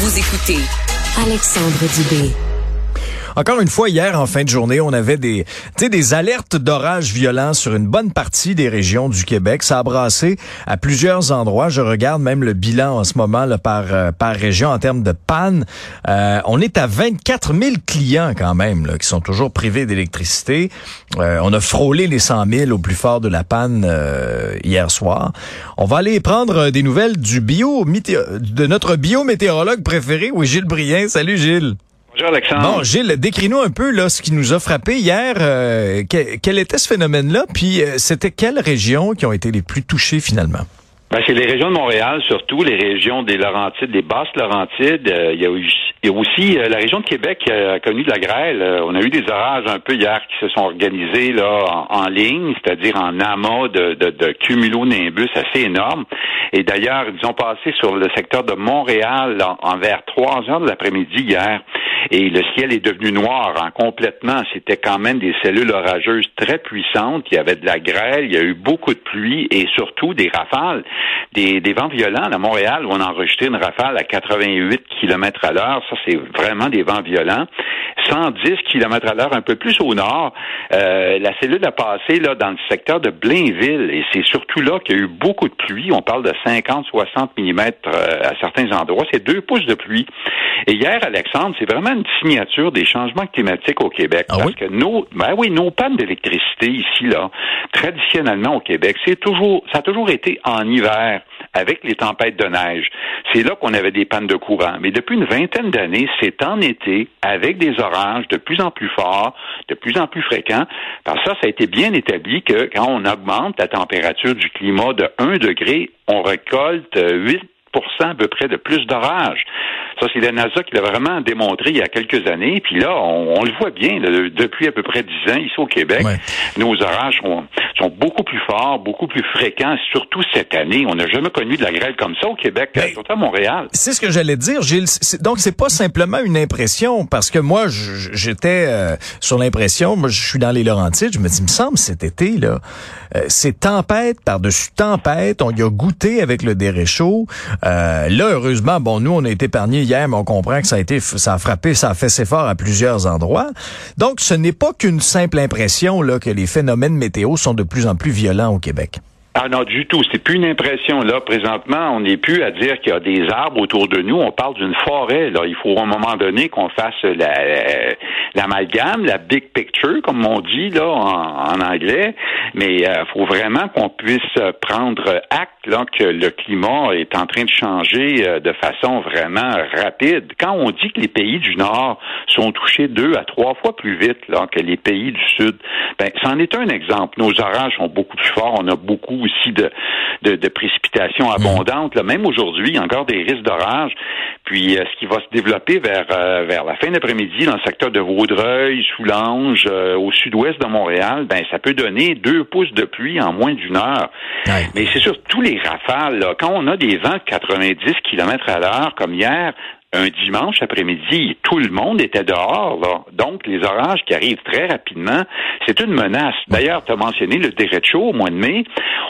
Vous écoutez Alexandre Dubé. Encore une fois, hier, en fin de journée, on avait des, des alertes d'orages violents sur une bonne partie des régions du Québec. Ça a brassé à plusieurs endroits. Je regarde même le bilan en ce moment là, par, euh, par région en termes de panne. Euh, on est à 24 000 clients quand même qui sont toujours privés d'électricité. Euh, on a frôlé les 100 000 au plus fort de la panne hier soir. On va aller prendre des nouvelles du bio de notre biométéorologue préféré, oui, Gilles Brien. Salut Gilles. Bonjour Alexandre. Bon, Gilles, décris-nous un peu là ce qui nous a frappé hier. Euh, quel, était ce phénomène-là? Puis euh, c'était quelles régions qui ont été les plus touchées finalement? Ben, c'est les régions de Montréal, surtout les régions des Laurentides, des Basses Laurentides. Euh, il, y a, aussi la région de Québec qui a connu de la grêle. on a eu des orages un peu hier qui se sont organisés là en, ligne, c'est-à-dire en amas de, de, de cumulonimbus assez énormes. Et d'ailleurs, ils ont passé sur le secteur de Montréal en, vers 3 heures de l'après-midi hier et le ciel est devenu noir hein, complètement. C'était quand même des cellules orageuses très puissantes. Il y avait de la grêle, il y a eu beaucoup de pluie et surtout des rafales, des, vents violents. À Montréal, où on a enregistré une rafale à 88 km à l'heure. Ça, c'est vraiment des vents violents. 110 km à l'heure, un peu plus au nord. Euh, la cellule a passé là dans le secteur de Blainville et c'est surtout là qu'il y a eu beaucoup de pluie. On parle de 50-60 mm euh, à certains endroits. C'est deux pouces de pluie. Et hier, Alexandre, c'est vraiment une signature des changements climatiques au Québec. Ah parce que nos, ben oui, nos pannes d'électricité ici, là, traditionnellement au Québec, c'est toujours, ça a toujours été en hiver avec les tempêtes de neige. C'est là qu'on avait des pannes de courant. Mais depuis une vingtaine d'années, c'est en été, avec des orages de plus en plus forts, de plus en plus fréquents. Parce que ça, ça a été bien établi que quand on augmente la température du climat de 1 degré, on récolte 8% à peu près de plus d'orages. Ça, c'est la NASA qui l'a vraiment démontré il y a quelques années. Puis là, on, le voit bien, depuis à peu près dix ans, ici au Québec, nos orages sont, sont, beaucoup plus forts, beaucoup plus fréquents, surtout cette année. On n'a jamais connu de la grêle comme ça au Québec, ben, surtout à Montréal. C'est ce que j'allais dire, Gilles. Donc, c'est pas simplement une impression, parce que moi, j'étais euh, sur l'impression, moi, je suis dans les Laurentides, je me dis, il me semble, cet été, là, euh, c'est tempête par-dessus tempête, on y a goûté avec le déréchaud. Euh, là, heureusement, bon, nous, on a été épargnés on comprend que ça a été, ça a frappé, ça a fait ses forts à plusieurs endroits. Donc, ce n'est pas qu'une simple impression là que les phénomènes météo sont de plus en plus violents au Québec. Ah non, du tout. C'est plus une impression. Là, présentement, on n'est plus à dire qu'il y a des arbres autour de nous. On parle d'une forêt. Là, il faut à un moment donné qu'on fasse l'amalgame, la, big picture, comme on dit là en, anglais. Mais il euh, faut vraiment qu'on puisse prendre acte là que le climat est en train de changer euh, de façon vraiment rapide. Quand on dit que les pays du Nord sont touchés deux à trois fois plus vite là que les pays du Sud, ben, c'en est un exemple. Nos orages sont beaucoup plus forts. On a beaucoup aussi de, de, précipitations abondantes. Là. Même aujourd'hui, il y a encore des risques d'orage. Puis euh, ce qui va se développer vers euh, vers la fin d'après-midi dans le secteur de Vaudreuil, Soulanges, euh, au sud-ouest de Montréal, ben ça peut donner deux pouces de pluie en moins d'une heure. Mais c'est sûr, tous les rafales, quand on a des vents de 90 km à l'heure, comme hier, un dimanche après-midi, tout le monde était dehors. Là. Donc, les orages qui arrivent très rapidement, c'est une menace. D'ailleurs, tu as mentionné le dérecho au mois de mai.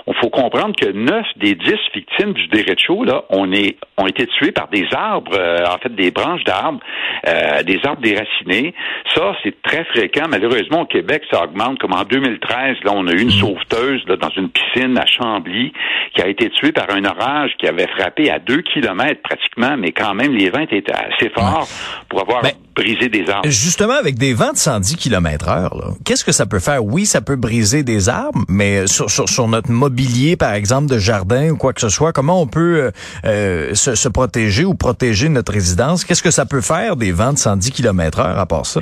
Il faut comprendre que neuf des dix victimes du dérecho, là, on est, ont été tués par des arbres, euh, en fait, des branches d'arbres, euh, des arbres déracinés. Ça, c'est très fréquent. Malheureusement, au Québec, ça augmente. Comme en 2013, là, on a eu une mm. sauveteuse là, dans une piscine à Chambly qui a été tuée par un orage qui avait frappé à deux kilomètres pratiquement, mais quand même, les assez fort pour avoir ben, brisé des arbres. Justement, avec des vents de 110 km heure, qu'est-ce que ça peut faire? Oui, ça peut briser des arbres, mais sur, sur, notre mobilier, par exemple, de jardin ou quoi que ce soit, comment on peut euh, euh, se, se, protéger ou protéger notre résidence? Qu'est-ce que ça peut faire des vents de 110 km heure à part ça?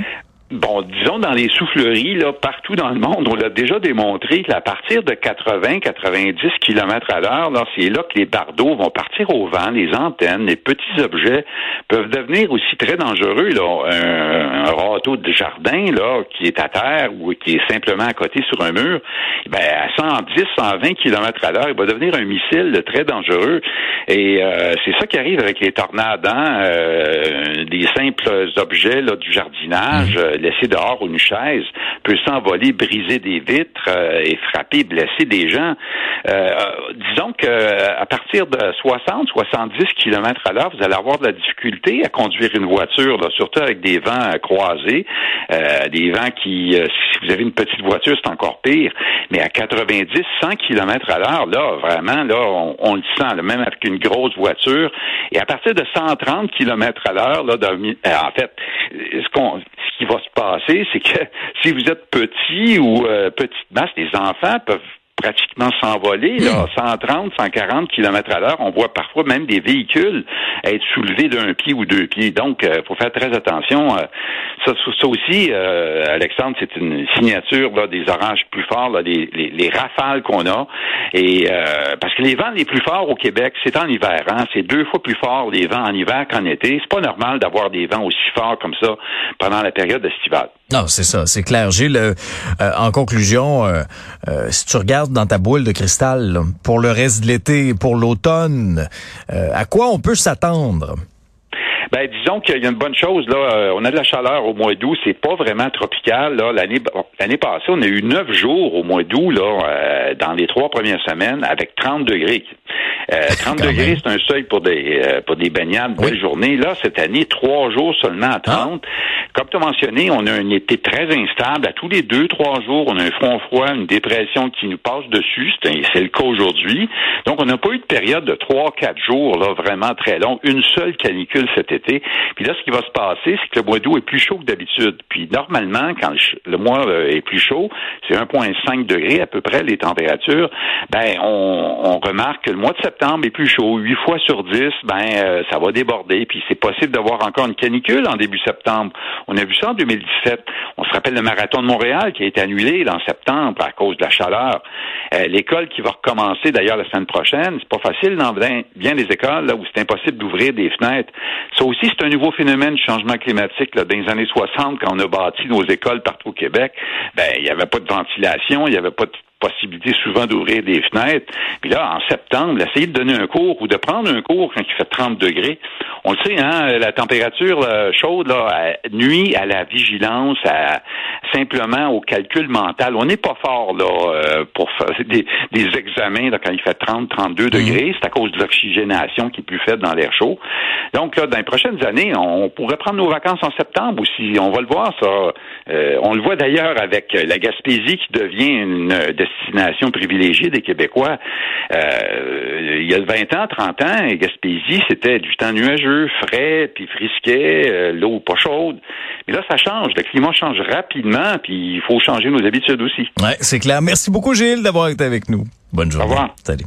Bon, disons dans les souffleries, là, partout dans le monde, on l'a déjà démontré qu'à partir de 80-90 km à l'heure, là, c'est là que les bardeaux vont partir au vent, les antennes, les petits objets peuvent devenir aussi très dangereux. Là. Un, râteau de jardin là, qui est à terre ou qui est simplement à côté sur un mur, ben, à 110, 120 km à l'heure, il va devenir un missile très dangereux. Et euh, c'est ça qui arrive avec les tornades, hein? Euh, des simples objets là, du jardinage. Mmh laissé dehors une chaise peut s'envoler, briser des vitres et frapper, blesser des gens. disons que à partir de 60, 70 km à l'heure, vous allez avoir de la difficulté à conduire une voiture, là, surtout avec des vents croisés, des vents qui, si vous avez une petite voiture, c'est encore pire. Mais à 90, 100 km à l'heure, là, vraiment, là, on, le sent, même avec une grosse voiture. Et à partir de 130 km à l'heure, là, euh, en fait, ce, qu'on, ce qui va se c'est que si vous êtes petit ou euh, petite masse, les enfants peuvent pratiquement s'envoler, là, 130, 140 km à l'heure. On voit parfois même des véhicules être soulevés d'un pied ou deux pieds. Donc, il euh, faut faire très attention. Euh, ça, ça aussi, euh, Alexandre, c'est une signature là, des orages plus forts, là, les, les, rafales qu'on a. Et parce que les vents les plus forts au Québec, c'est en hiver. Hein? C'est deux fois plus fort les vents en hiver qu'en été. C'est pas normal d'avoir des vents aussi forts comme ça pendant la période estivale. Non, c'est ça, c'est clair. Gilles, en conclusion, si tu regardes dans ta boule de cristal pour le reste de l'été, pour l'automne? Euh, à quoi on peut s'attendre? Ben, disons qu'il y a une bonne chose là. Euh, on a de la chaleur au mois d'août, c'est pas vraiment tropical là. L'année l'année passée, on a eu neuf jours au mois d'août là, euh, dans les trois premières semaines avec 30 degrés. 30 degrés, c'est un seuil pour des pour des baignades, belle journée. Là, cette année, trois jours seulement à 30. Comme tu as mentionné, on a un été très instable. À tous les deux, trois jours, on a un front froid, une dépression qui nous passe dessus. C'est le cas aujourd'hui. Donc, on n'a pas eu de période de trois, quatre jours là, vraiment très longue. Une seule canicule cet été. Puis là, ce qui va se passer, c'est que le mois d'août est plus chaud que d'habitude. Puis normalement, quand le mois euh, est plus chaud, c'est 1,5 degrés à peu près les températures. Ben, on, remarque que le mois de septembre est plus chaud. Huit fois sur dix, ben, euh, ça va déborder. Puis c'est possible d'avoir encore une canicule en début septembre. On a vu ça en 2017. On se rappelle le marathon de Montréal qui a été annulé en septembre à cause de la chaleur. Euh, l'école qui va recommencer d'ailleurs la semaine prochaine, c'est pas facile dans bien des écoles là où c'est impossible d'ouvrir des fenêtres. Aussi, c'est un nouveau phénomène du changement climatique. Là. Dans les années 60, quand on a bâti nos écoles partout au Québec, ben il n'y avait pas de ventilation, il n'y avait pas de possibilité souvent d'ouvrir des fenêtres. Puis là, en septembre, essayer de donner un cours ou de prendre un cours quand il fait 30 degrés. On le sait, hein, la température chaude là, nuit à la vigilance, à, simplement au calcul mental. On n'est pas fort là euh, pour faire des, examens quand il fait 30, 32 mhm. degrés. C'est à cause de l'oxygénation qui est plus faible dans l'air chaud. Donc là, dans les prochaines années, on pourrait prendre nos vacances en septembre aussi. On va le voir ça. Euh, on le voit d'ailleurs avec la Gaspésie qui devient une destination privilégiée des Québécois. Euh, il y a 20 ans, 30 ans, Gaspésie, c'était du temps nuageux, frais, puis frisquet, euh, l'eau pas chaude. Mais là, ça change. Le climat change rapidement, puis il faut changer nos habitudes aussi. Ouais, c'est clair. Merci beaucoup, Gilles, d'avoir été avec nous. Bonne journée. Au revoir. Salut.